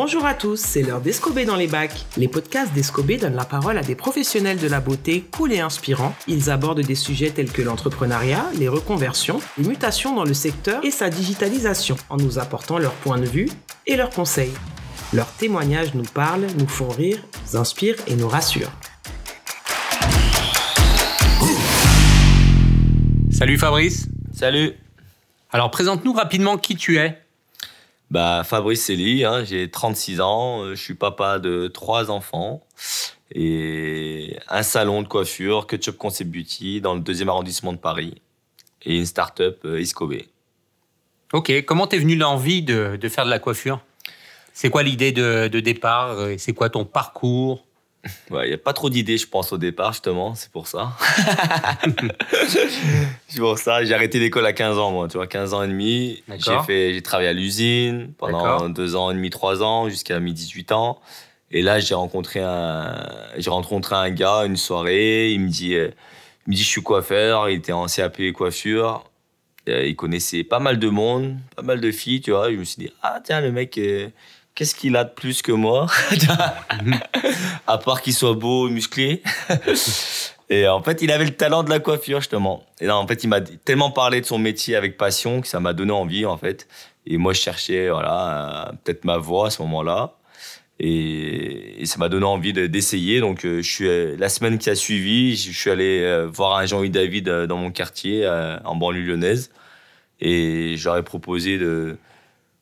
Bonjour à tous, c'est l'heure d'Escobé dans les bacs. Les podcasts d'Escobé donnent la parole à des professionnels de la beauté cool et inspirants. Ils abordent des sujets tels que l'entrepreneuriat, les reconversions, les mutations dans le secteur et sa digitalisation, en nous apportant leur point de vue et leurs conseils. Leurs témoignages nous parlent, nous font rire, nous inspirent et nous rassurent. Salut Fabrice. Salut. Alors présente-nous rapidement qui tu es. Bah, Fabrice Célie, hein, j'ai 36 ans, euh, je suis papa de trois enfants et un salon de coiffure, Ketchup Concept Beauty, dans le deuxième arrondissement de Paris et une start-up euh, Iscobé. Ok, comment t'es venu l'envie de, de, faire de la coiffure? C'est quoi l'idée de, de, départ? C'est quoi ton parcours? Il ouais, n'y a pas trop d'idées, je pense, au départ, justement. C'est pour ça. c'est pour ça. J'ai arrêté l'école à 15 ans, moi. Tu vois, 15 ans et demi. J'ai, fait, j'ai travaillé à l'usine pendant 2 ans et demi, 3 ans, jusqu'à mes 18 ans. Et là, j'ai rencontré un, j'ai rencontré un gars, une soirée. Il me dit, il me dit, je suis coiffeur. Il était en CAP coiffure. Il connaissait pas mal de monde, pas mal de filles, tu vois. Je me suis dit, ah, tiens, le mec, qu'est-ce qu'il a de plus que moi À part qu'il soit beau, musclé. et en fait, il avait le talent de la coiffure, justement. Et là, en fait, il m'a tellement parlé de son métier avec passion que ça m'a donné envie, en fait. Et moi, je cherchais, voilà, peut-être ma voix à ce moment-là. Et, ça m'a donné envie d'essayer. Donc, je suis, la semaine qui a suivi, je suis allé voir un Jean-Louis David dans mon quartier, en banlieue lyonnaise. Et j'aurais proposé de,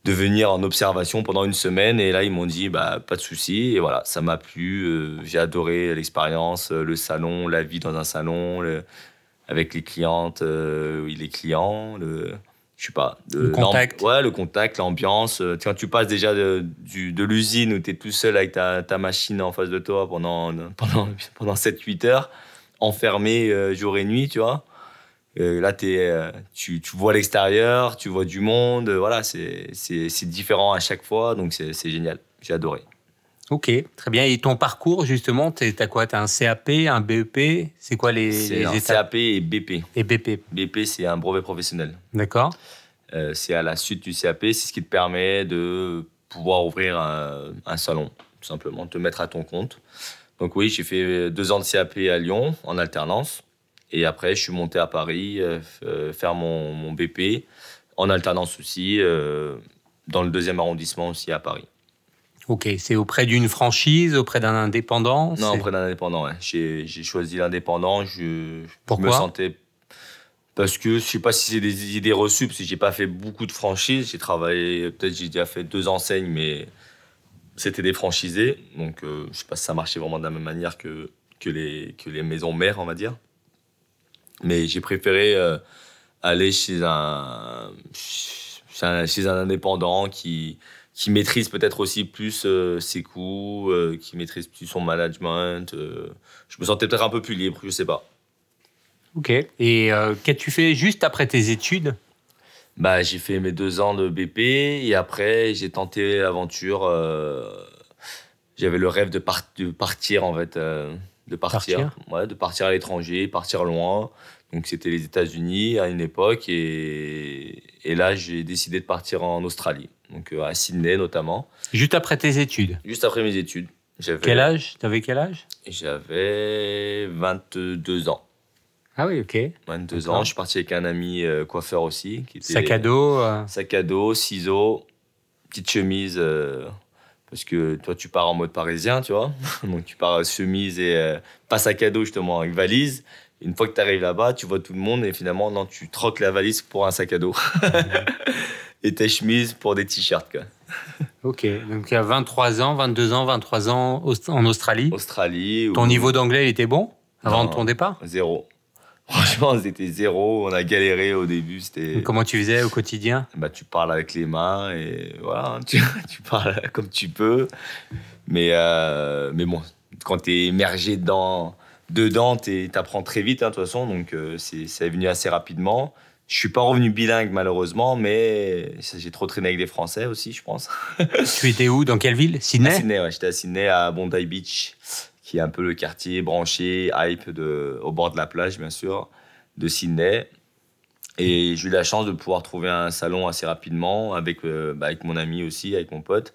de venir en observation pendant une semaine. Et là, ils m'ont dit, bah, pas de souci. Et voilà, ça m'a plu. Euh, j'ai adoré l'expérience, euh, le salon, la vie dans un salon, avec les clientes, euh, les clients, le, je sais pas, le contact. Ouais, le contact, l'ambiance. Quand tu passes déjà de, de l'usine où tu es tout seul avec ta, ta, machine en face de toi pendant, pendant, pendant 7-8 heures, enfermé jour et nuit, tu vois euh, là, es, euh, tu, tu, vois l'extérieur, tu vois du monde. voilà, c'est différent à chaque fois, donc c'est génial. J'ai adoré. Ok, très bien. Et ton parcours, justement, tu as quoi? Tu as un CAP, un BEP C'est quoi les, les un CAP et BP. Et BP BP, c'est un brevet professionnel. D'accord. Euh, c'est à la suite du CAP, c'est ce qui te permet de pouvoir ouvrir un, un, salon, tout simplement, te mettre à ton compte. Donc oui, j'ai fait deux ans de CAP à Lyon en alternance. Et après, je suis monté à Paris euh, euh, faire mon, mon, BP en alternance aussi, euh, dans le deuxième arrondissement aussi à Paris. Ok, c'est auprès d'une franchise, auprès d'un indépendant Non, auprès d'un indépendant, ouais. J'ai choisi l'indépendant. Je, Pourquoi je me sentais. Parce que je sais pas si c'est des idées reçues, parce que j'ai pas fait beaucoup de franchises. J'ai travaillé, peut-être j'ai déjà fait deux enseignes, mais c'était des franchisés. Donc je je sais pas si ça marchait vraiment de la même manière que, que, les, que les maisons mères, on va dire. Mais j'ai préféré euh, aller chez un, chez un indépendant qui, qui maîtrise peut-être aussi plus euh, ses coûts, euh, qui maîtrise plus son management. je me sentais peut-être un peu plus libre, je sais pas. Ok. Et qu'as-tu fait juste après tes études? Bah, J'ai fait mes deux ans de BP et après j'ai tenté l'aventure. J'avais le rêve de, de, partir en fait de partir, Ouais, de partir à l'étranger, partir loin. Donc c'était les États-Unis à une époque et, et là j'ai décidé de partir en Australie, donc euh, à Sydney notamment. Juste après tes études Juste après mes études. Quel âge? T'avais quel âge? J'avais 22 ans. Ah oui, ok. 22 ans. Je suis parti avec un ami euh, coiffeur aussi. Qui était, sac à dos euh. Sac à dos, ciseaux, petite chemise parce que toi tu pars en mode parisien, tu vois. Donc tu pars chemise et euh, pas sac à dos justement avec valise. Une fois que tu arrives là-bas, tu vois tout le monde et finalement non, tu troques la valise pour un sac à dos. et tes chemises pour des t-shirts quoi. Ok, donc il y a 23 ans, 22 ans, 23 ans en Australie. Australie. Ton niveau d'anglais était bon avant de ton départ? Zéro. Franchement, c'était zéro. On a galéré au début. C'était. Comment tu faisais au quotidien Bah, tu parles avec les mains et voilà, tu, tu parles comme tu peux. Mais euh, mais bon, quand tu es immergé dedans, dedans, tu apprends très vite hein, de toute façon. Donc euh, c'est c'est venu assez rapidement. Je suis pas revenu bilingue malheureusement, mais j'ai trop traîné avec des Français aussi, je pense. tu étais où? Dans quelle ville? Sydney? Sydney, ouais. J'étais à Sydney, à Bondi Beach qui est un peu le quartier branché, hype de, au bord de la plage, bien sûr, de Sydney. Et j'ai eu la chance de pouvoir trouver un salon assez rapidement avec, bah, avec mon ami aussi, avec mon pote.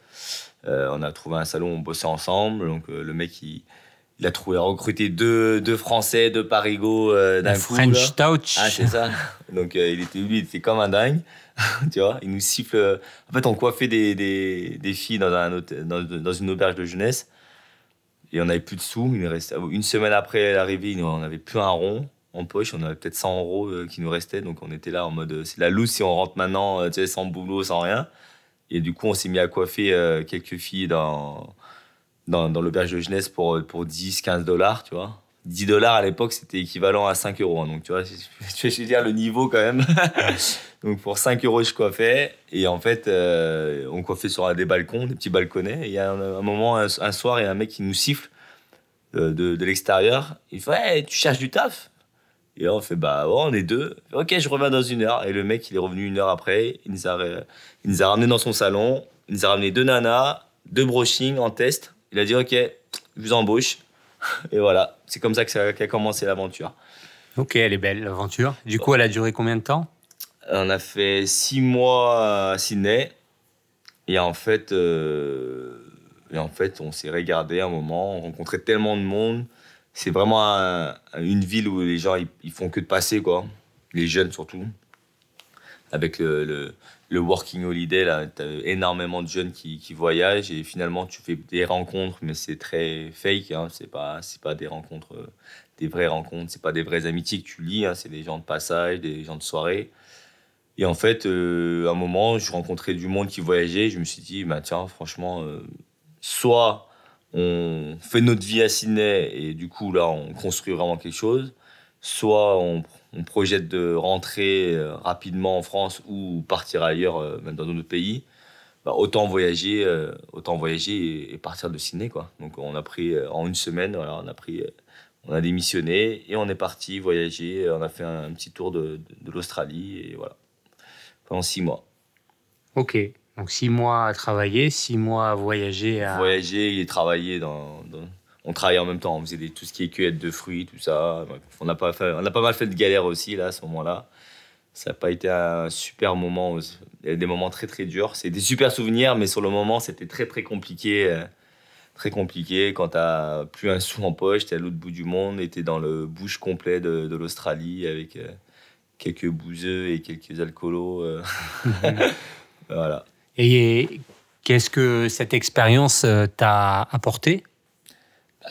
on a trouvé un salon, on bossait ensemble. Donc le mec, il, il a trouvé, recruté deux, deux Français, deux Parigo euh, d'un coup. French Touch. Ah, c'est ça. Donc, euh, il était, lui, il était comme un dingue. tu vois, il nous siffle. En fait, on coiffait des, des, des filles dans, un dans, dans, une auberge de jeunesse. Et on n'avait plus de sous. Il restait, une semaine après l'arrivée, on n'avait plus un rond en poche. On avait peut-être 100 euros euh, qui nous restaient. Donc, on était là en mode c'est la loose si on rentre maintenant, tu sais, sans boulot, sans rien. Et du coup, on s'est mis à coiffer quelques filles dans dans, l'auberge de jeunesse pour, pour 10, 15 dollars, tu vois. 10 dollars à l'époque, c'était équivalent à 5 euros. Hein. donc, tu vois, je vais dire le niveau quand même. donc, pour 5 euros, je coiffais. Et en fait, euh, on coiffait sur des balcons, des petits balconnets. Et il y a un, moment, un, soir, il y a un mec qui nous siffle euh, de, de, l'extérieur. Il fait Tu cherches du taf? Et là, on fait Bah, on est deux. Ok, je reviens dans une heure. Et le mec, il est revenu une heure après. Il nous a, il nous a ramené dans son salon. Il nous a ramené deux nanas, deux brushings en test. Il a dit Ok, je vous embauche. Et voilà, c'est comme ça qu'a commencé l'aventure. Ok, elle est belle, l'aventure. Du coup, elle a duré combien de temps? On a fait six mois à Sydney. Et en fait, euh, et en fait on s'est regardé un moment, on rencontrait tellement de monde. C'est vraiment une ville où les gens, ils, font que de passer, quoi. Les jeunes surtout. Avec le le working holiday, là, as énormément de jeunes qui, qui, voyagent et finalement tu fais des rencontres, mais c'est très fake. Hein, c'est pas, pas des rencontres, euh, des vraies rencontres, c'est pas des vraies amitiés que tu lis, hein, c'est des gens de passage, des gens de soirée. Et en fait, euh, à un moment, je rencontrais du monde qui voyageait. Je me suis dit, bah, tiens, franchement, euh, soit on fait notre vie à Sydney et du coup, là, on construit vraiment quelque chose, soit on projette de rentrer euh, rapidement en France ou partir ailleurs, même dans d'autres pays, bah, autant voyager, autant voyager et, partir de Sydney quoi. Donc on a pris en une semaine, on a pris, on a démissionné et on est parti voyager. On a fait un, petit tour de, l'Australie et voilà pendant six mois. Ok. Donc six mois à travailler, six mois à voyager. À... Voyager et travailler dans on travaillait en même temps, on faisait tout ce qui est cueillette de fruits, tout ça. On a, pas on a pas mal fait de galères aussi, là, à ce moment-là. Ça n'a pas été un super moment. Il y a des moments très, très durs. C'est des super souvenirs, mais sur le moment, c'était très, très compliqué. Euh, très compliqué quand tu n'as plus un sou en poche, tu es à l'autre bout du monde et tu es dans le bouche complet de, l'Australie avec euh, quelques bouseux et quelques alcoolos. Euh. voilà. Et qu'est-ce que cette expérience t'a apporté?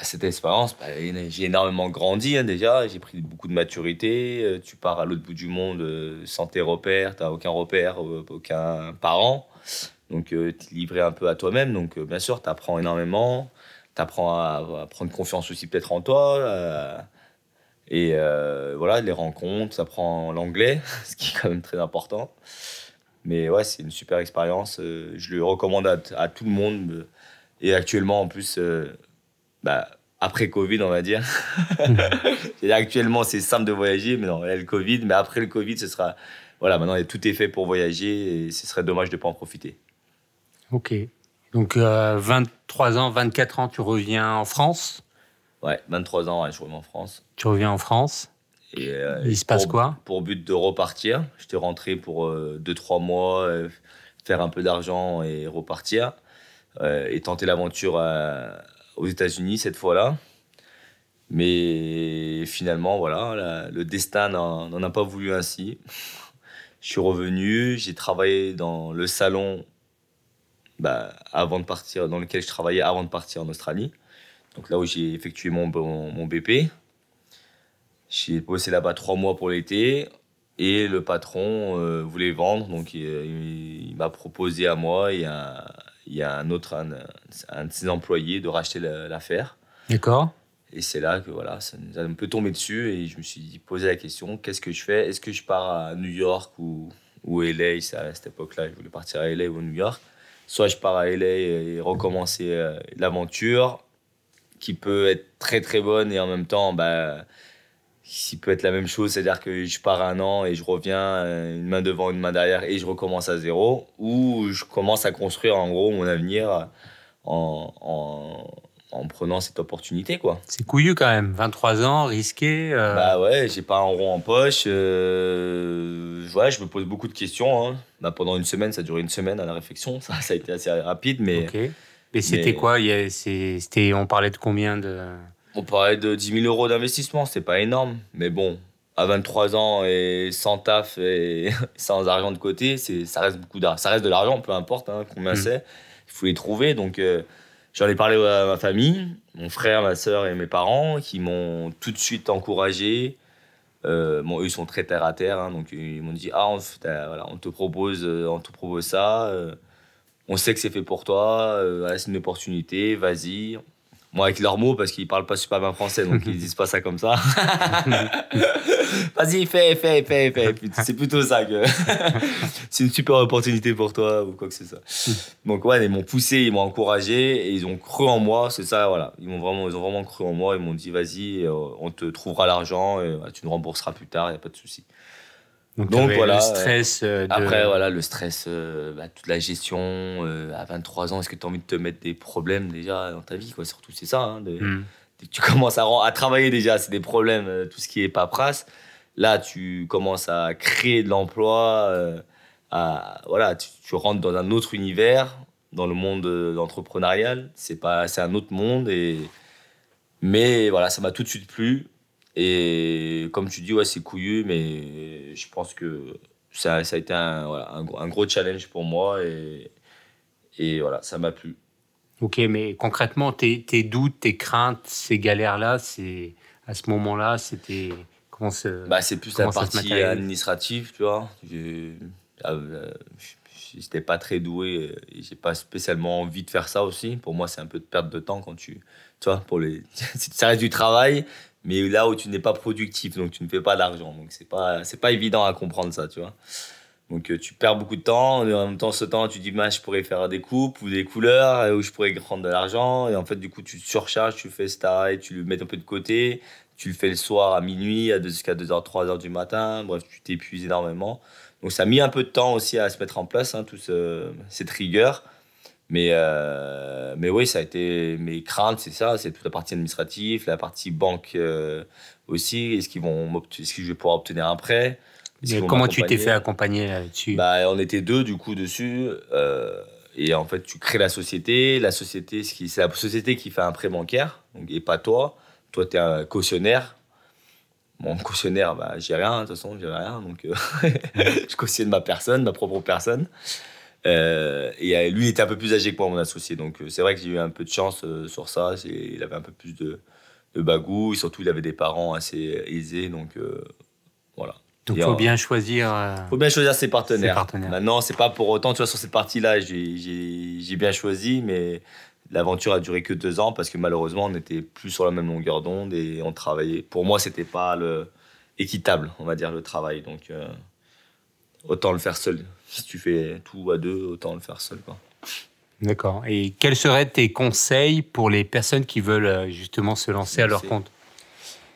Cette expérience, bah, j'ai énormément grandi hein, déjà, j'ai pris beaucoup de maturité. Euh, tu pars à l'autre bout du monde euh, sans tes repères, tu n'as aucun repère, euh, aucun parent. Donc tu es livré un peu à toi-même. Donc bien sûr, tu apprends énormément. Tu apprends à, prendre confiance aussi peut-être en toi. Et voilà, les rencontres, ça prend l'anglais, ce qui est quand même très important. Mais ouais, c'est une super expérience. je le recommande à, à, tout le monde. Et actuellement, en plus bah, après Covid, on va dire. actuellement, c'est simple de voyager, mais non, il y a le Covid. Mais après le Covid, ce sera. Voilà, maintenant, tout est fait pour voyager et ce serait dommage de ne pas en profiter. Ok. Donc, 23 euh, ans, 24 ans, tu reviens en France? Ouais, 23 ans, je reviens en France. Tu reviens en France et, euh, Il se passe quoi? Pour but de repartir. J'étais rentré pour 2-3 euh, mois, faire un peu d'argent et repartir. et tenter l'aventure aux États-Unis cette fois-là. Mais finalement, voilà, le destin n'en a pas voulu ainsi. Je suis revenu, j'ai travaillé dans le salon bah, avant de partir, dans lequel je travaillais avant de partir en Australie. Donc là où j'ai effectué mon, mon, BP. J'ai bossé là-bas trois mois pour l'été et le patron euh, voulait vendre, donc il, m'a proposé à moi et à, il a un autre, un, de ses employés, de racheter l'affaire. D'accord. Et c'est là que voilà, ça nous a un peu tombé dessus et je me suis posé la question qu'est-ce que je fais? Est-ce que je pars à New York ou, ou LA À cette époque-là, je voulais partir à LA ou à New York. Soit je pars à LA et recommencer euh, l'aventure qui peut être très très bonne et en même temps, bah, qui peut être la même chose, c'est-à-dire que je pars un an et je reviens euh, une main devant, une main derrière et je recommence à zéro, ou je commence à construire en gros mon avenir en, en, en prenant cette opportunité. quoi. C'est couillu quand même, 23 ans, risqué. Euh... Bah ouais, j'ai pas un rond en poche, euh, ouais, je me pose beaucoup de questions. Hein. Bah, pendant une semaine, ça a duré une semaine à la réflexion. Ça, ça a été assez rapide, mais. Mais c'était quoi c'était, On parlait de combien de. On parlait de 10 000 euros d'investissement, c'est pas énorme. Mais bon, à 23 ans et sans taf et sans argent de côté, c'est, ça reste beaucoup d'argent. Ça reste de l'argent, peu importe hein, combien hmm. c'est. Il faut les trouver. Donc, euh, j'en ai parlé à ma famille, mon frère, ma soeur et mes parents, qui m'ont tout de suite encouragé. Euh, bon, eux, ils sont très terre à terre, hein, donc ils m'ont dit Ah, on, voilà, on, te propose, euh, on te propose ça on sait que c'est fait pour toi, euh, c'est une opportunité, vas-y. Moi, avec leurs mots, parce qu'ils parlent pas super bien français, donc ils disent pas ça comme ça. Vas-y, fais, fais, fais, fais. C'est plutôt ça que c'est une super opportunité pour toi ou quoi que ce soit. Donc ouais, ils m'ont poussé, ils m'ont encouragé et ils ont cru en moi. C'est ça, voilà. Ils m'ont vraiment, ils ont vraiment cru en moi. Ils m'ont dit, vas-y, euh, on te trouvera l'argent et tu nous rembourseras plus tard, il y a pas de souci. Donc, voilà. Le stress. Euh, après, voilà, le stress, euh, bah, toute la gestion. Euh, à 23 ans, est-ce que tu as envie de te mettre des problèmes déjà dans ta vie quoi? Surtout, c'est ça. Hein, hmm. tu commences à, à travailler déjà, c'est des problèmes, tout ce qui est paperasse. Là, tu commences à créer de l'emploi. à, voilà, tu, rentres dans un autre univers, dans le monde entrepreneurial. C'est pas, c'est un autre monde. Et, mais voilà, ça m'a tout de suite plu. Et comme tu dis, ouais, c'est couillu, mais je pense que ça, ça a été un, voilà, un, gros challenge pour moi et, et voilà, ça m'a plu. Ok, mais concrètement, tes, tes doutes, tes craintes, ces galères-là, c'est à ce moment-là, c'était comment bah, c'est plus la partie administrative, tu vois. Euh, j'étais pas très doué, j'ai pas spécialement envie de faire ça aussi. Pour moi, c'est un peu de perte de temps quand tu, tu vois, pour les, ça reste du travail, mais là où tu n'es pas productif, donc tu ne fais pas d'argent. Donc c'est pas, c'est pas évident à comprendre ça, tu vois. Donc euh, tu perds beaucoup de temps, et en même temps, ce temps, tu dis, je pourrais faire des coupes ou des couleurs, où je pourrais prendre de l'argent, et en fait, du coup, tu te surcharges, tu fais ce travail, tu le mets un peu de côté, tu le fais le soir à minuit, jusqu'à 2h, 3h du matin, bref, tu t'épuises énormément. Donc ça a mis un peu de temps aussi à se mettre en place, hein, toute cette rigueur. Mais, euh, mais oui, ça a été mes craintes, c'est ça, c'est toute la partie administrative, la partie banque euh, aussi. Est-ce qu'ils vont, est-ce que je vais pouvoir obtenir un prêt? Comment tu t'es fait accompagner là-dessus bah, on était deux du coup dessus. Euh, et en fait, tu crées la société. La société, c'est la société qui fait un prêt bancaire, donc, et pas toi. Toi, tu es un cautionnaire. Mon cautionnaire, bah, j'ai rien, de toute façon, j'ai rien. Donc, je cautionne ma personne, ma propre personne. Euh, et euh, lui, il était un peu plus âgé que moi, mon associé. Donc, euh, c'est vrai que j'ai eu un peu de chance sur ça. Il avait un peu plus de, de bagou. Et surtout, il avait des parents assez aisés. Donc, voilà. Donc, il faut bien choisir. faut bien choisir ses partenaires. ses partenaires. Maintenant, c'est pas pour autant, tu vois, sur cette partie-là, j'ai bien choisi, mais l'aventure a duré que deux ans parce que malheureusement, on n'était plus sur la même longueur d'onde et on travaillait. Pour moi, c'était pas le équitable, on va dire, le travail. Donc, autant le faire seul. Si tu fais tout à deux, autant le faire seul. D'accord. Et quels seraient tes conseils pour les personnes qui veulent euh, justement se lancer à leur compte?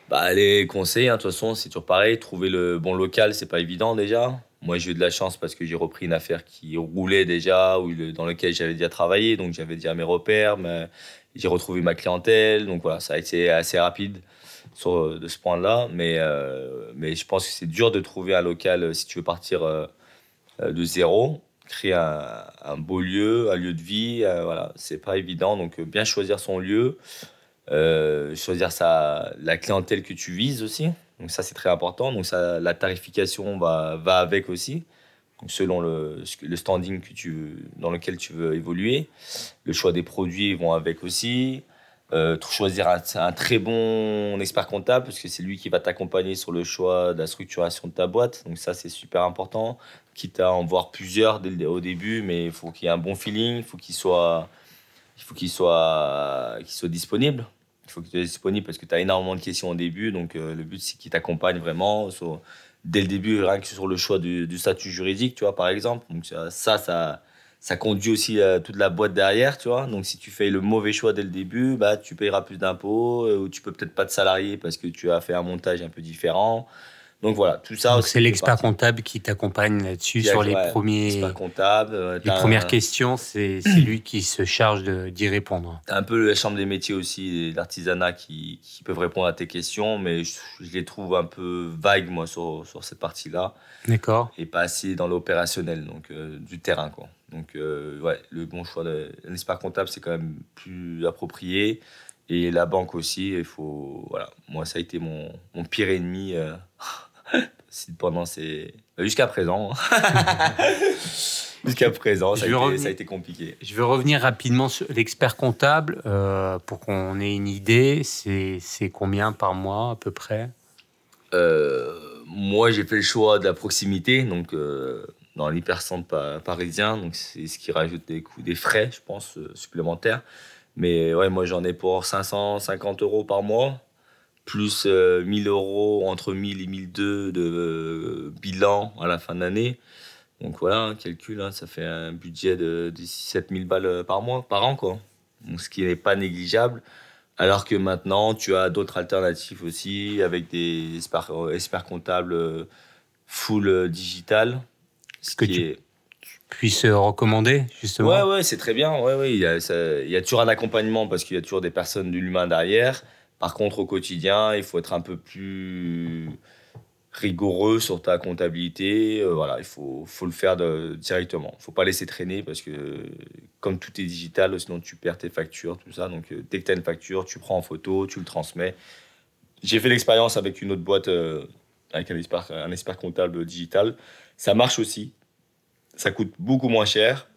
Bah, Les conseils, hein, de toute façon, c'est toujours pareil. Trouver le bon local, c'est pas évident déjà. Moi, j'ai eu de la chance parce que j'ai repris une affaire qui roulait déjà, ou dans laquelle j'avais déjà travaillé, donc j'avais déjà mes repères, mais j'ai retrouvé ma clientèle, donc voilà, ça a été assez rapide sur, de ce point-là. Mais, euh, mais je pense que c'est dur de trouver un local euh, si tu veux partir euh, de zéro, créer un, beau lieu, un lieu de vie. Euh, voilà, c'est pas évident. Donc, euh, bien choisir son lieu, choisir sa, la clientèle que tu vises aussi. Donc, ça, c'est très important. Donc, ça, la tarification va, va avec aussi. Selon le, le standing que tu, dans lequel tu veux évoluer. Le choix des produits vont avec aussi. Euh, choisir un, très bon expert comptable parce que c'est lui qui va t'accompagner sur le choix de la structuration de ta boîte. Donc ça, c'est super important. Quitte à en voir plusieurs dès au début, mais il faut qu'il y ait un bon feeling, il faut qu'il soit, il faut qu'il soit, qu'il soit disponible. Il faut qu'il soit disponible parce que tu as énormément de questions au début. Donc euh, le but, c'est qu'il t'accompagne vraiment dès le début, rien que sur le choix du, statut juridique, tu vois, par exemple. Donc ça, ça ça conduit aussi à toute la boîte derrière, tu vois. Donc, si tu fais le mauvais choix dès le début, bah, tu payeras plus d'impôts, euh, ou tu peux peut-être pas te salarier parce que tu as fait un montage un peu différent. Donc voilà, tout ça. C'est l'expert comptable qui t'accompagne là-dessus sur les premiers. comptable. les premières questions, c'est lui qui se charge d'y répondre. T'as un peu la chambre des métiers aussi, l'artisanat qui, qui, peuvent répondre à tes questions, mais je, les trouve un peu vagues moi sur, sur cette partie-là. D'accord. Et pas assez dans l'opérationnel, donc euh, du terrain quoi. Donc euh, ouais, le bon choix d'un expert comptable c'est quand même plus approprié. Et la banque aussi, il faut. Voilà, moi ça a été mon, mon pire ennemi. Euh, pendant ces. Jusqu'à présent. Jusqu'à présent, ça a, été, compliqué. Je veux revenir rapidement sur l'expert comptable euh, pour qu'on ait une idée. C'est combien par mois à peu près? Euh, Moi, j'ai fait le choix de la proximité, donc dans l'hypercentre parisien. Donc, c'est ce qui rajoute des coûts, des frais, je pense, supplémentaires. Mais ouais, moi, j'en ai pour 550 euros par mois plus 1000 euh, euros, entre 1000 et 1002 de euh, bilan à la fin de l'année. Donc voilà, un calcul, hein, ça fait un budget de, 7000 balles euh, par mois, par an, quoi. Donc, ce qui n'est pas négligeable. Alors que maintenant, tu as d'autres alternatives aussi, avec des experts, comptables full digital. Ce que tu, puisses recommander, justement Ouais, ouais, c'est très bien. Ouais, ouais, il, y a, toujours un accompagnement parce qu'il y a toujours des personnes de l'humain derrière. Par contre, au quotidien, il faut être un peu plus rigoureux sur ta comptabilité. Euh, voilà, il faut, faut le faire directement. Il ne faut pas laisser traîner parce que comme tout est digital, sinon tu perds tes factures, tout ça. Donc euh, dès que tu as une facture, tu prends en photo, tu le transmets. J'ai fait l'expérience avec une autre boîte, euh, avec un expert, un expert comptable digital. Ça marche aussi. Ça coûte beaucoup moins cher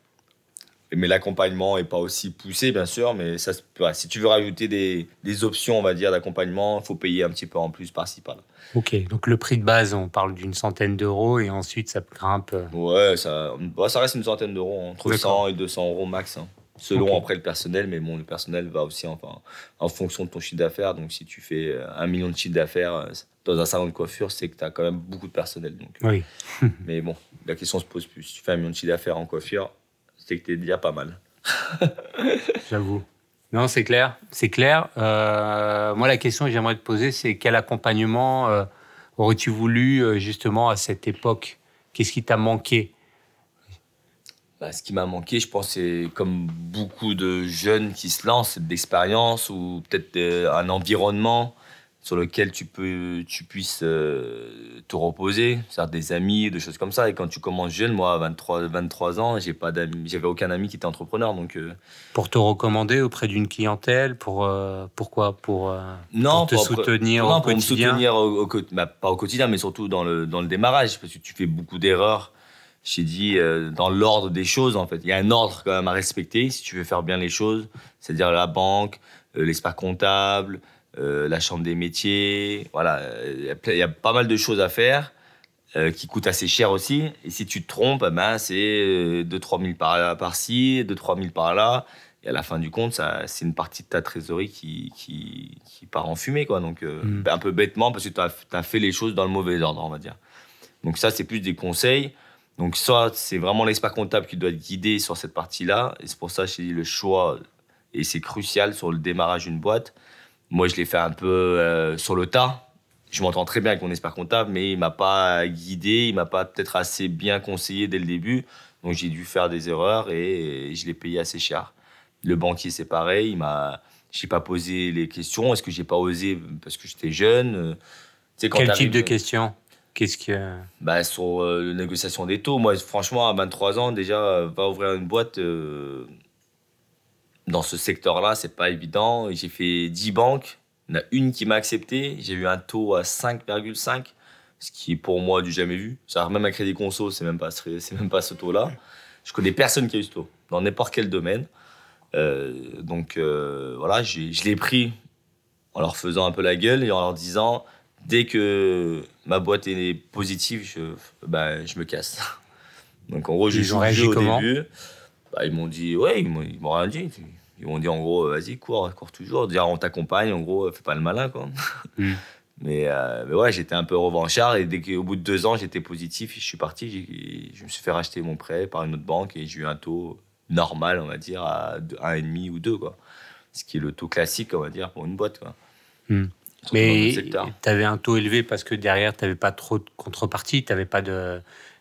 mais l'accompagnement est pas aussi poussé bien sûr mais ça si tu veux rajouter des, des options on va dire d'accompagnement il faut payer un petit peu en plus par-ci par-là. Ok donc le prix de base on parle d'une centaine d'euros et ensuite ça grimpe ouais ça, bah, ça reste une centaine d'euros entre 100 et 200 euros max hein. Selon après le personnel mais bon le personnel va aussi enfin en fonction de ton chiffre d'affaires donc si tu fais un million de chiffre d'affaires euh, dans un salon de coiffure c'est que tu as quand même beaucoup de personnel donc oui mais bon la question se pose plus si tu fais un million de chiffre d'affaires en coiffure c'est que t'es déjà pas mal. J'avoue. Non, c'est clair. C'est clair. Euh, moi, la question que j'aimerais te poser, c'est quel accompagnement euh, aurais-tu voulu euh, justement à cette époque? Qu'est-ce qui t'a manqué? Bah, Ce qui m'a manqué, je pense, c'est comme beaucoup de jeunes qui se lancent, c'est de l'expérience ou peut-être un environnement sur lequel tu, peux, tu puisses euh, te reposer, faire des amis, des choses comme ça. Et quand tu commences jeune, moi, à 23, 23 ans, j'ai pas j'avais aucun ami qui était entrepreneur. Donc, euh, Pour te recommander auprès d'une clientèle pour, euh, Pourquoi? Pour, non, te soutenir au pour quotidien? me soutenir, au, bah, pas au quotidien, mais surtout dans le, dans le démarrage, parce que tu fais beaucoup d'erreurs. J'ai dit dans l'ordre des choses, en fait. Il y a un ordre quand même à respecter si tu veux faire bien les choses, c'est-à-dire la banque, l'expert comptable, euh, la chambre des métiers. Voilà, il y, a pas mal de choses à faire euh, qui coûtent assez cher aussi. Et si tu te trompes, eh ben, c'est 2-3 000 par, par-ci, 2-3 000 par là. Et à la fin du compte, c'est une partie de ta trésorerie qui, qui, part en fumée. Quoi. Donc, euh, mm. un peu bêtement, parce que tu as, fait les choses dans le mauvais ordre, on va dire. Donc, ça, c'est plus des conseils. Donc, soit c'est vraiment l'expert comptable qui doit te guider sur cette partie-là. Et c'est pour ça que j'ai dit le choix, et c'est crucial sur le démarrage d'une boîte. Moi, je l'ai fait un peu euh, sur le tas. Je m'entends très bien avec mon expert comptable, mais il m'a pas guidé, il m'a pas peut-être assez bien conseillé dès le début. Donc j'ai dû faire des erreurs et je l'ai payé assez cher. Le banquier, c'est pareil. Il m'a, j'ai pas posé les questions. Est-ce que j'ai pas osé parce que j'étais jeune? Quel type de questions? Qu'est-ce que bah, sur euh, la négociation des taux. Moi, franchement, à 23 ans, déjà, va ouvrir une boîte. Euh, dans ce secteur-là, c'est pas évident. J'ai fait 10 banques. Il y en a une qui m'a accepté. J'ai eu un taux à 5,5, ce qui est pour moi du jamais vu. Un crédit conso, c'est même pas c'est même pas ce taux-là. Je connais personne qui a eu ce taux dans n'importe quel domaine. Euh, donc euh, voilà, je l'ai pris en leur faisant un peu la gueule et en leur disant dès que ma boîte est positive, je, bah, je me casse. Donc en gros, j'ai joué au début. Bah, ils m'ont dit ouais, ils m'ont rien dit. Ils m'ont dit en gros, vas-y, cours, cours toujours. Dire on t'accompagne, en gros, fais pas le malin, quoi. Mm. mais, euh, mais, ouais, j'étais un peu revanchard et dès qu'au bout de deux ans, j'étais positif, je suis parti, je me suis fait racheter mon prêt par une autre banque et j'ai eu un taux normal, on va dire, à 1,5 ou 2, quoi. Ce qui est le taux classique, on va dire, pour une boîte, quoi. Mm. Mais tu avais un taux élevé parce que derrière, tu n'avais pas trop de contrepartie, tu n'avais pas de.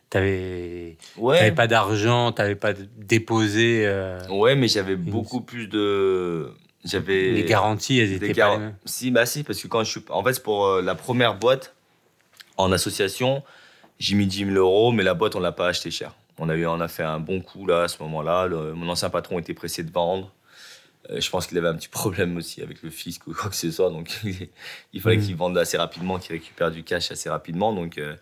T'avais ouais. pas d'argent, tu n'avais pas déposé. Euh, ouais, mais j'avais beaucoup plus de. J'avais. Les garanties, elles étaient pas. Si, bah si, parce que quand je suis. En fait, pour euh, la première boîte, en association, j'ai mis 10 000 euros, mais la boîte, on l'a pas acheté cher. On a, eu, on a fait un bon coup là, à ce moment-là. Mon ancien patron était pressé de vendre. Euh, je pense qu'il avait un petit problème aussi avec le fisc ou quoi que ce soit. Donc, il fallait mmh. qu'il vende assez rapidement, qu'il récupère du cash assez rapidement. Donc, euh,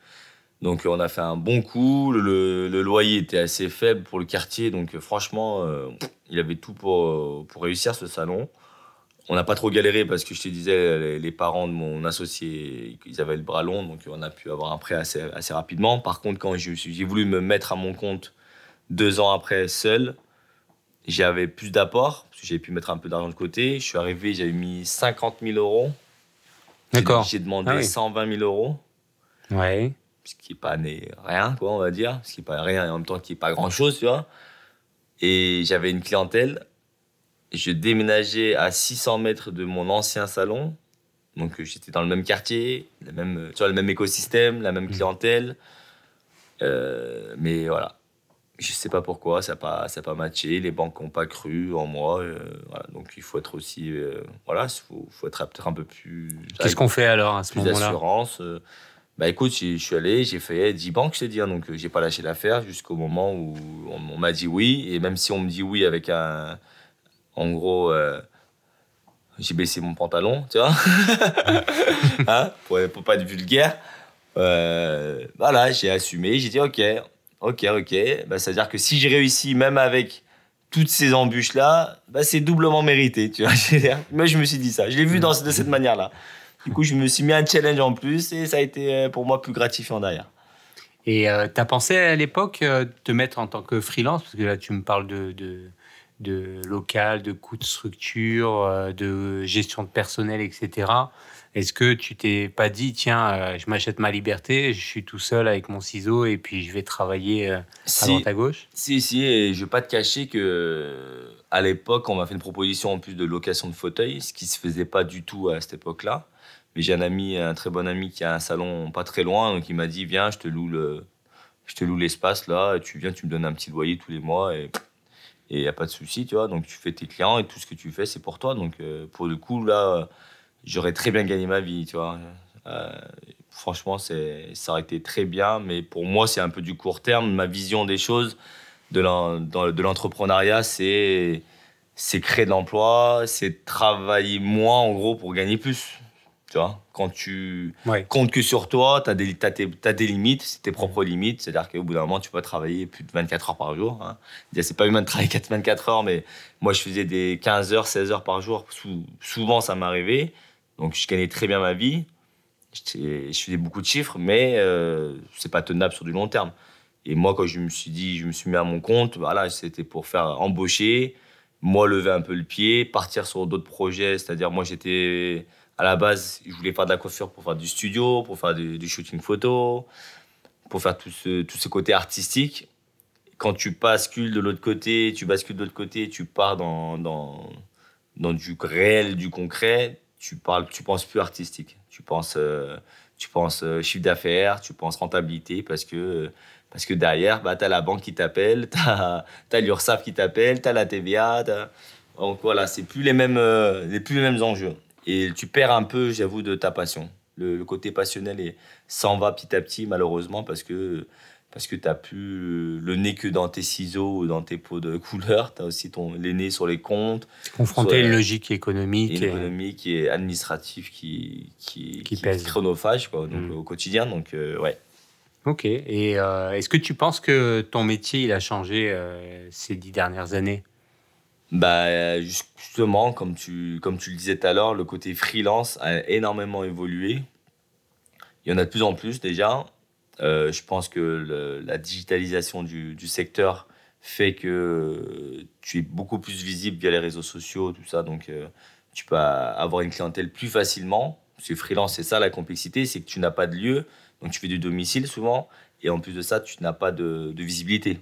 donc on a fait un bon coup. Le, loyer était assez faible pour le quartier. Donc, franchement, euh, il avait tout pour, pour réussir ce salon. On n'a pas trop galéré parce que je te disais, les, parents de mon associé, ils avaient le bras long. Donc, on a pu avoir un prêt assez, assez rapidement. Par contre, quand j'ai voulu me mettre à mon compte deux ans après seul, j'avais plus d'apport, parce que j'avais pu mettre un peu d'argent de côté. Je suis arrivé, j'avais mis 50 000 euros. D'accord. J'ai demandé 120 ah 000 euros. Ouais. Ce qui n'est pas rien, quoi, on va dire. Ce qui n'est pas rien et en même temps qui n'est pas grand-chose, tu vois. Et j'avais une clientèle. Je déménageais à 600 mètres de mon ancien salon. Donc j'étais dans le même quartier, le même, tu vois, le même écosystème, la même mmh. clientèle. Euh, mais voilà, je sais pas pourquoi, ça n'a pas, ça pas matché. Les banques n'ont pas cru en moi. Euh, donc il faut être aussi. Euh, voilà, il faut, faut, être peut-être un peu plus. Qu'est-ce qu'on fait alors à ce moment-là? d'assurance. Euh. bah écoute, je suis allé, j'ai fait 10 banques, je. Hein, donc j'ai pas lâché l'affaire jusqu'au moment où on, m'a dit oui. Et même si on me dit oui avec un. En gros. j'ai baissé mon pantalon, tu vois, hein, pour, pour pas être vulgaire. voilà, j'ai assumé, j'ai dit ok, Ok, ok. Bah, C'est-à-dire que si j'ai réussi, même avec toutes ces embûches-là, bah, c'est doublement mérité. Tu vois Moi, je me suis dit ça. Je l'ai vu dans, de cette manière-là. Du coup, je me suis mis un challenge en plus et ça a été euh, pour moi plus gratifiant derrière. Et euh, tu as pensé à l'époque euh, te mettre en tant que freelance? Parce que là, tu me parles de, de, de local, de coûts de structure, de gestion de personnel, etc. Est-ce que tu t'es pas dit, tiens, euh, je m'achète ma liberté, je suis tout seul avec mon ciseau et puis je vais travailler euh, à droite à gauche? Si, si, et je vais pas te cacher que à l'époque, on m'a fait une proposition en plus de location de fauteuil, ce qui se faisait pas du tout à cette époque-là. Mais j'ai un ami, un très bon ami qui a un salon pas très loin, donc il m'a dit, viens, je te loue le, je te loue l'espace là, tu viens, tu me donnes un petit loyer tous les mois et il n'y a pas de souci, tu vois. Donc tu fais tes clients et tout ce que tu fais, c'est pour toi. Donc euh, pour le coup, là j'aurais très bien gagné ma vie, tu vois. Euh, franchement, ça aurait été très bien, mais pour moi, c'est un peu du court terme. Ma vision des choses de l'entrepreneuriat, c'est créer de l'emploi, c'est travailler moins, en gros, pour gagner plus. Tu vois, quand tu comptes que sur toi, tu as, as, des limites, c'est tes propres limites. C'est-à-dire qu'au bout d'un moment, tu peux travailler plus de 24 heures par jour. Hein. C'est pas humain de travailler 24 heures, mais moi, je faisais des 15 heures, 16 heures par jour. souvent, ça m'arrivait. Donc, je gagnais très bien ma vie. Je faisais beaucoup de chiffres, mais euh, c'est pas tenable sur du long terme. Et moi, quand je me suis dit, je me suis mis à mon compte, voilà, c'était pour faire embaucher, moi lever un peu le pied, partir sur d'autres projets. C'est-à-dire, moi, j'étais à la base, je voulais faire de la coiffure pour faire du studio, pour faire du, shooting photo, pour faire tout ce, tout ce côté artistique. Quand tu bascules de l'autre côté, tu bascules de l'autre côté, tu pars dans du réel, du concret, tu parles, tu penses plus artistique. Tu penses, euh, tu penses euh, chiffre d'affaires, tu penses rentabilité parce que, parce que derrière, bah, tu as la banque qui t'appelle, tu as, as l'URSSAF qui t'appelle, tu as la TVA. Donc voilà, c'est plus les euh, plus les mêmes enjeux. Et tu perds un peu, j'avoue, de ta passion. Le, le côté passionnel s'en va petit à petit, malheureusement, parce que parce que tu n'as plus le nez que dans tes ciseaux ou dans tes pots de couleur. Tu as aussi ton, les nez sur les comptes. Confronté à une logique économique. Et... économique et administrative qui, qui, qui, pèse. chronophage quoi, donc, mm. au quotidien. Donc, euh, ouais. Ok. Et euh, est-ce que tu penses que ton métier il a changé euh, ces dix dernières années? Bah, Justement, comme tu, comme tu le disais tout à l'heure, le côté freelance a énormément évolué. Il y en a de plus en plus déjà. Euh, je pense que la digitalisation du, secteur fait que tu es beaucoup plus visible via les réseaux sociaux, tout ça. Donc, euh, tu peux avoir une clientèle plus facilement. Parce que freelance, c'est ça la complexité, c'est que tu n'as pas de lieu. Donc, tu fais du domicile souvent. Et en plus de ça, tu n'as pas de, visibilité.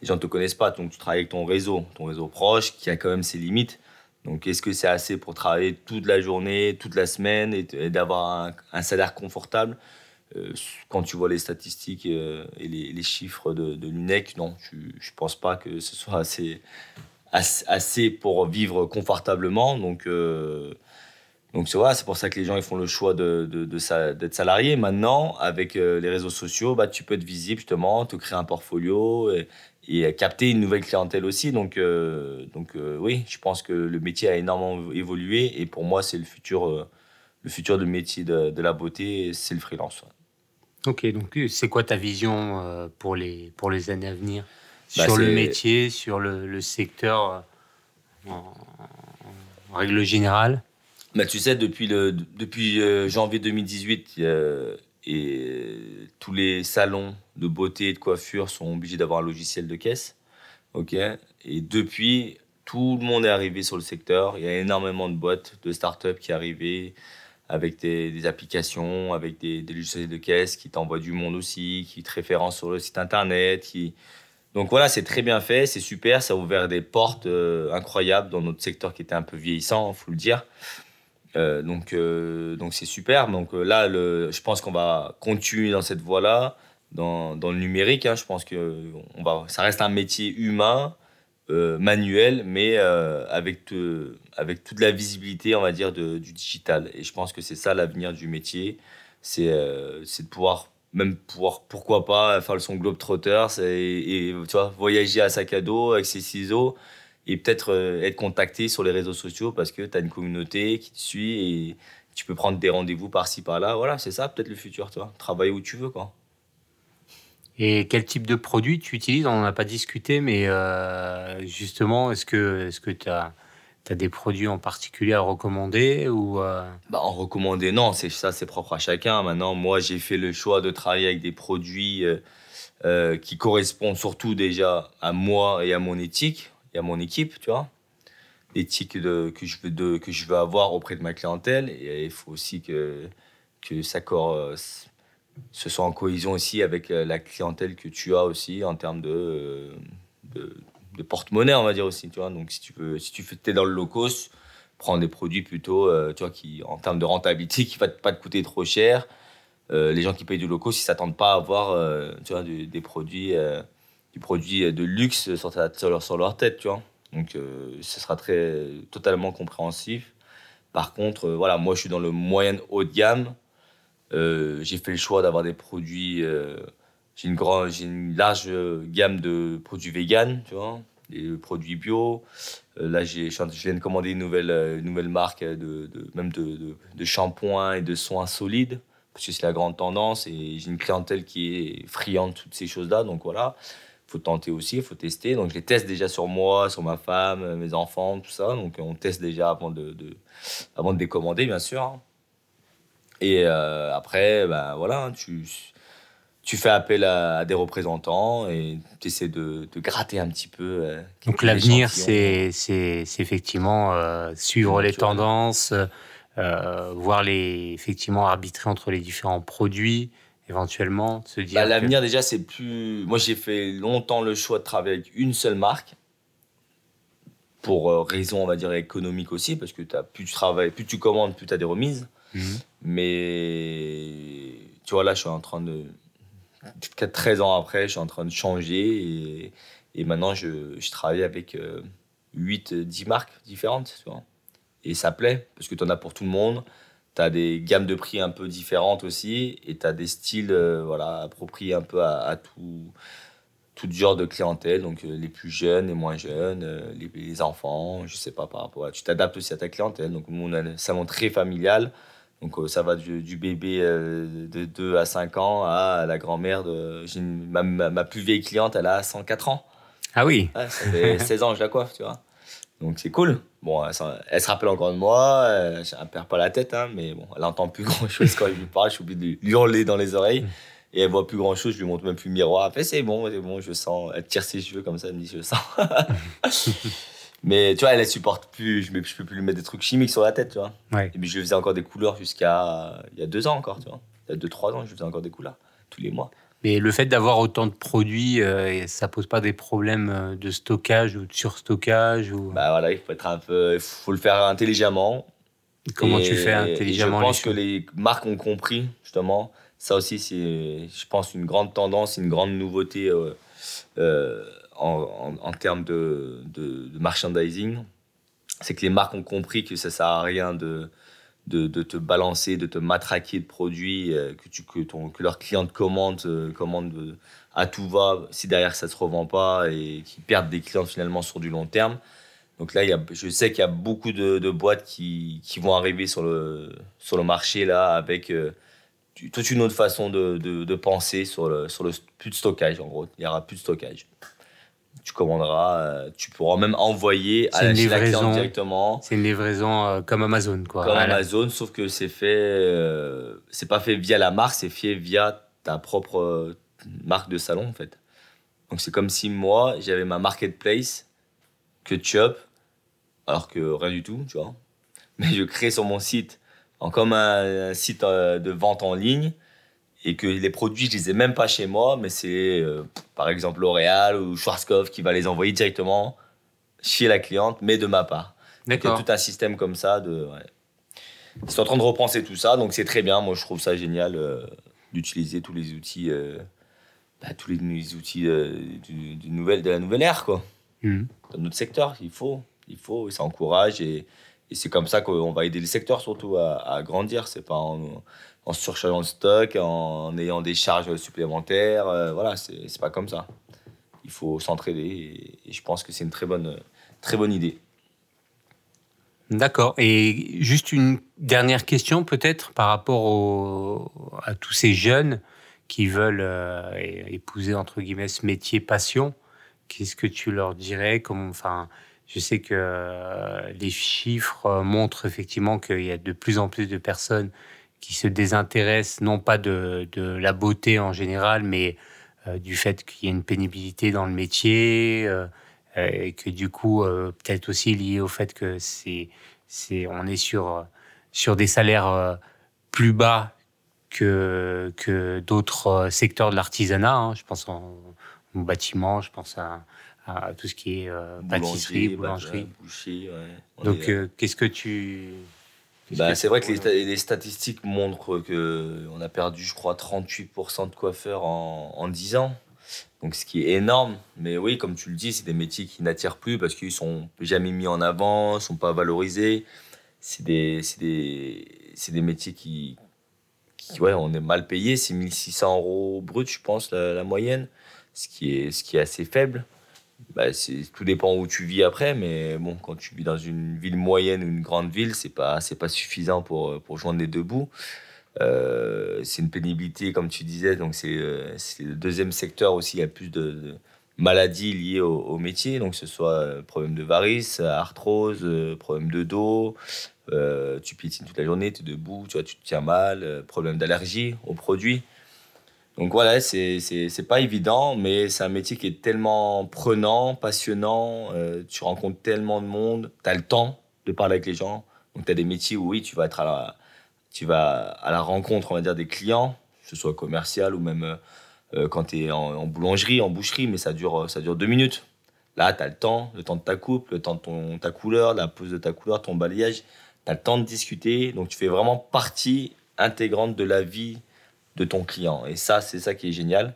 Les gens ne te connaissent pas. Donc, tu travailles avec ton réseau, ton réseau proche, qui a quand même ses limites. Donc, est-ce que c'est assez pour travailler toute la journée, toute la semaine et, d'avoir un, salaire confortable? Quand tu vois les statistiques euh, et les, chiffres de, l'UNEC, non, je ne pense pas que ce soit assez, assez, pour vivre confortablement. Donc, euh, donc c'est c'est pour ça que les gens ils font le choix d'être salariés. Maintenant, avec les réseaux sociaux, bah, tu peux être visible justement, te créer un portfolio et, capter une nouvelle clientèle aussi. Donc, euh, donc euh, oui, je pense que le métier a énormément évolué et pour moi, c'est le futur, euh, le futur du métier de, la beauté, c'est le freelance. Ok, donc c'est quoi ta vision pour les, pour les années à venir? Bah, sur le métier, sur le, le secteur en, règle générale? Bah, Tu sais, depuis, le, depuis janvier 2018, et tous les salons de beauté et de coiffure sont obligés d'avoir un logiciel de caisse. ok? Et depuis, tout le monde est arrivé sur le secteur. Il y a énormément de boîtes, de startups qui arrivaient avec des, applications, avec des, logiciels de caisse qui t'envoient du monde aussi, qui te référencent sur le site internet. Donc voilà, c'est très bien fait, c'est super. Ça a ouvert des portes euh, incroyables dans notre secteur qui était un peu vieillissant, il faut le dire. Euh, donc, euh, donc c'est super. Donc là, je pense qu'on va continuer dans cette voie-là, dans, le numérique. Hein. je pense que ça reste un métier humain, manuel, mais avec, avec toute la visibilité, on va dire, du digital. Et je pense que c'est ça l'avenir du métier. C'est de pouvoir, même pouvoir, pourquoi pas, faire le son globe-trotter et, et, tu vois, voyager à sac à dos avec ses ciseaux et peut-être euh, être contacté sur les réseaux sociaux parce que tu as une communauté qui te suit et tu peux prendre des rendez-vous par-ci par-là. Voilà, c'est ça peut-être le futur, toi. Travailler où tu veux, quoi. Et quel type de produit tu utilises? On n'en a pas discuté, mais euh, justement, est-ce que tu as, as, des produits en particulier à recommander ou euh? bah, En recommander, non, c'est ça, c'est propre à chacun. Maintenant, moi, j'ai fait le choix de travailler avec des produits qui correspondent surtout déjà à moi et à mon éthique y a mon équipe, tu vois, l'éthique de, que, je veux que je veux avoir auprès de ma clientèle. Et il faut aussi que, que ça ce soit en cohésion aussi avec euh, la clientèle que tu as aussi en termes de, porte-monnaie, on va dire aussi. Tu vois. Donc si tu veux, si tu es dans le low cost, prends des produits plutôt, euh, tu vois, qui en termes de rentabilité, qui va pas te coûter trop cher. Euh, les gens qui payent du low cost, ils s'attendent pas à avoir tu vois, des produits du produit de luxe sur, sur, leur, tête, tu vois. Donc, euh, ce sera très, totalement compréhensif. Par contre, euh, voilà, moi, je suis dans le moyen haut de gamme. Euh, j'ai fait le choix d'avoir des produits. J'ai une, grande, j'ai une large gamme de produits vegan, tu vois, des produits bio. là, j'ai, je viens de commander une nouvelle, une nouvelle marque, de, de même de, de, de shampoing et de soins solides, parce que c'est la grande tendance. Et j'ai une clientèle qui est friande de toutes ces choses-là. Donc voilà faut tenter aussi, faut tester. Donc, je les teste déjà sur moi, sur ma femme, mes enfants, tout ça. Donc, on teste déjà avant de, avant de décommander, bien sûr. Hein. Et euh, après, ben, voilà, hein, tu, tu fais appel à, des représentants et tu essaies de, de, gratter un petit peu. Euh, Donc, l'avenir, c'est effectivement euh, suivre les tendances, voir les, effectivement, arbitrer entre les différents produits éventuellement se dire bah, L'avenir, déjà, c'est plus. Moi, j'ai fait longtemps le choix de travailler avec une seule marque. Pour euh, raison, on va dire, économique aussi, parce que as, plus tu travailles, plus tu commandes, plus tu as des remises. Mhm. Mais tu vois, là, je suis en train de. 13 ans après, je suis en train de changer et, et maintenant, je, je, travaille avec 8, euh, 10 marques différentes. Tu. Et ça plaît, parce que tu en as pour tout le monde tu as des gammes de prix un peu différentes aussi et tu as des styles euh, voilà, appropriés un peu à, tout, tout genre de clientèle, donc euh, les plus jeunes, les moins jeunes, euh, les, enfants, je sais pas par rapport à. Tu t'adaptes aussi à ta clientèle. Donc, nous, on a un salon très familial. Donc, ça va du, bébé de 2 à 5 ans à la grand-mère de. Ma, ma, plus vieille cliente, elle a 104 ans. Ah oui Ça fait 16 ans que je la coiffe, tu vois. Donc c'est cool. Bon, elle, se rappelle encore de moi, elle, ne perd pas la tête, hein, mais bon, elle entend plus grand chose quand il lui parle. Je suis obligé de lui hurler dans les oreilles. Mm. Et elle voit plus grand chose, je lui montre même plus le miroir. Elle fait c'est bon, c'est bon, je sens. Elle tire ses cheveux comme ça, elle me dit je sens. mais tu vois, elle, ne supporte plus, je, ne peux plus lui mettre des trucs chimiques sur la tête, tu vois. Et puis je lui faisais encore des couleurs jusqu'à il y a deux ans encore, tu vois. Il y a deux, trois ans, je lui faisais encore des couleurs tous les mois. Mais le fait d'avoir autant de produits, euh, ça pose pas des problèmes euh, de stockage ou de surstockage ou... Bah voilà, il faut être un peu, il faut le faire intelligemment. Comment tu fais intelligemment Je pense que les marques ont compris justement. Ça aussi, c'est, je pense, une grande tendance, une grande nouveauté euh, en, termes de, merchandising. C'est que les marques ont compris que ça sert à rien de te balancer, de te matraquer de produits euh, que, tu, que, ton, te commandent, euh, euh, à tout va, si derrière ça ne se revend pas et qu'ils perdent des clients finalement sur du long terme. Donc là, je sais qu'il y a beaucoup de, boîtes qui, vont arriver sur le, marché là avec toute une autre façon de, de, penser sur le, sur le plus de stockage en gros. Il n'y aura plus de stockage tu commanderas, euh, tu pourras même envoyer à la, livraison, directement. C'est une livraison euh, comme Amazon, quoi. Comme Amazon, sauf que c'est fait, euh, c'est pas fait via la marque, c'est fait via ta propre marque de salon, en fait. Donc c'est comme si moi, j'avais ma marketplace, que Chop, alors que rien du tout, tu vois. Mais je crée sur mon site, en comme un site de vente en ligne, et que les produits, je les ai même pas chez moi, mais c'est euh, par exemple L'Oréal ou Schwarzkopf qui va les envoyer directement chez la cliente, mais de ma part. D'accord. Il y a tout un système comme ça. De, ouais. C'est en train de repenser tout ça, donc c'est très bien. Moi, je trouve ça génial euh, d'utiliser tous les outils, euh, bah, tous les, outils du, du nouvelle, de la nouvelle ère, quoi. Mmh. Dans notre secteur, il faut, il faut, et ça encourage et, et c'est comme ça qu'on va aider le secteur surtout à, à grandir. C'est pas en, en surchargeant le stock, en ayant des charges supplémentaires. Euh, voilà, c'est pas comme ça. Il faut s'entraider et, je pense que c'est une très bonne, très bonne idée. D'accord. Et juste une dernière question peut-être par rapport à tous ces jeunes qui veulent euh, épouser entre guillemets ce métier passion. Qu'est-ce que tu leur dirais? Comme, enfin, je sais que euh, les chiffres montrent effectivement qu'il y a de plus en plus de personnes qui se désintéressent non pas de, de la beauté en général, mais euh, du fait qu'il y a une pénibilité dans le métier euh, euh, et que du coup, peut-être aussi lié au fait que c'est, c'est, on est sur, sur des salaires plus bas que, que d'autres secteurs de l'artisanat. Hein. Je pense en, bâtiment, je pense à, à tout ce qui est pâtisserie, boulangerie. Donc, qu'est-ce que tu bah, c'est vrai que les, statistiques montrent qu'on a perdu, je crois, 38% de coiffeurs en, en 10 ans. Donc, ce qui est énorme. Mais oui, comme tu le dis, c'est des métiers qui n'attirent plus parce qu'ils sont jamais mis en avant, ne sont pas valorisés. C'est des, des, des métiers qui, qui, ouais, on est mal payés. C'est 1600 euros brut, je pense, la, la, moyenne, ce qui, est, ce qui est assez faible bah, tout dépend où tu vis après, mais bon, quand tu vis dans une ville moyenne ou une grande ville, c'est pas, pas suffisant pour, pour joindre les deux bouts. Euh, c'est une pénibilité, comme tu disais, donc c'est, euh, c'est le deuxième secteur aussi, il y a plus de, maladies liées au, métier, donc que ce soit euh, problème de varices, arthrose, problème de dos, tu piétines toute la journée, tu es debout, tu, vois, tu te tiens mal, problème d'allergie aux produits. Donc voilà, c'est pas évident, mais c'est un métier qui est tellement prenant, passionnant. Euh, tu rencontres tellement de monde, tu as le temps de parler avec les gens. Donc tu as des métiers où oui, tu vas être à la, tu vas à la rencontre, on va dire, des clients, que ce soit commercial ou même euh, quand tu es en, boulangerie, en boucherie, mais ça dure, ça dure deux minutes. Là, tu as le temps, le temps de ta coupe, le temps de ton, ta couleur, la pose de ta couleur, ton balayage. Tu as le temps de discuter. Donc tu fais vraiment partie intégrante de la vie de ton client. Et ça, c'est ça qui est génial.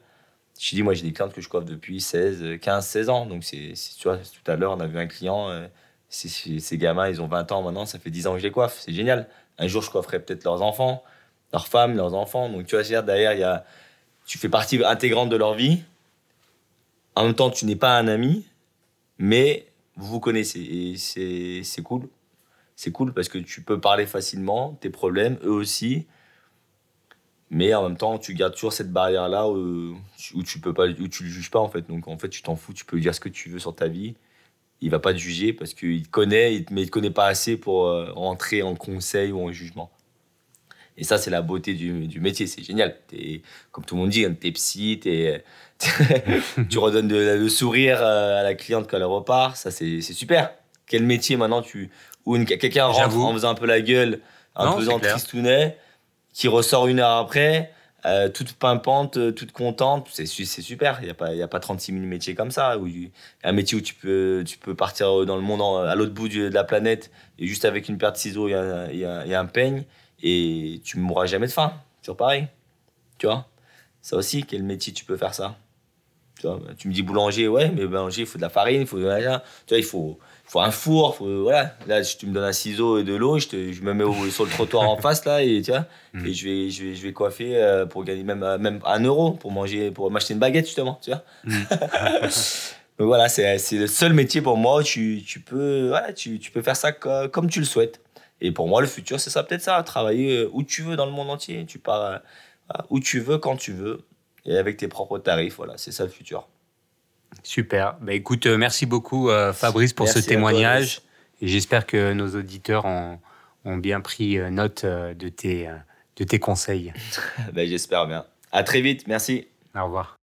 Je dis, moi, j'ai des clientes que je coiffe depuis 16, 15, 16 ans. Donc, c'est, tu vois, tout à l'heure, on a vu un client, euh, ces gamins, ils ont 20 ans maintenant, ça fait 10 ans que je les coiffe. C'est génial. Un jour, je coifferai peut-être leurs enfants, leurs femmes, leurs enfants. Donc, tu vois, dire, derrière, y a, tu fais partie intégrante de leur vie. En même temps, tu n'es pas un ami, mais vous vous connaissez. Et c'est, c'est cool. C'est cool parce que tu peux parler facilement, tes problèmes, eux aussi. Mais en même temps, tu gardes toujours cette barrière-là où, tu peux pas, où tu le juges pas en fait. Donc en fait, tu t'en fous, tu peux dire ce que tu veux sur ta vie. Il va pas te juger parce qu'il te connaît, mais il te connaît pas assez pour euh, rentrer en conseil ou en jugement. Et ça, c'est la beauté du, métier, c'est génial. Es, comme tout le monde dit, tu es psy, tu redonnes le sourire euh, à la cliente quand elle repart, ça c'est super. Quel métier maintenant tu. Où quelqu'un rentre en faisant un peu la gueule, un peu en tristounet qui ressort une heure après euh, toute pimpante, euh, toute contente, c'est super. Il n'y a, pas, y a pas 36 000 métiers comme ça. Où, un métier où tu peux, tu peux partir dans le monde, à l'autre bout de la planète, et juste avec une paire de ciseaux, y, a, y a, un peigne, et tu ne mourras jamais de faim. Toujours pareil. Tu vois? Ça aussi, quel métier tu peux faire ça? Tu, me dis boulanger, ouais, mais boulanger, il faut de la farine, il faut de Tu vois, il faut faut un four, faut, voilà. Là, tu me donnes un ciseau et de l'eau, je, te, je me mets sur le trottoir en face, là, et, tu vois, mm. et je vais, je, vais, je vais coiffer euh, pour gagner même, euh, même un euro, pour manger, pour m'acheter une baguette, justement, tu vois. Mm. Donc voilà, c'est, c'est le seul métier pour moi où tu, tu peux, voilà, tu, tu, peux faire ça comme tu le souhaites. Et pour moi, le futur, c'est ça, peut-être ça, travailler euh, où tu veux dans le monde entier. Tu pars où tu veux, quand tu veux, et avec tes propres tarifs, voilà, c'est ça le futur. Super. Bah, écoute, euh, merci beaucoup euh, Fabrice pour ce témoignage. et j'espère que nos auditeurs ont, ont bien pris euh, note de tes, de tes conseils. bah, j'espère bien. À très vite. Merci. Au revoir.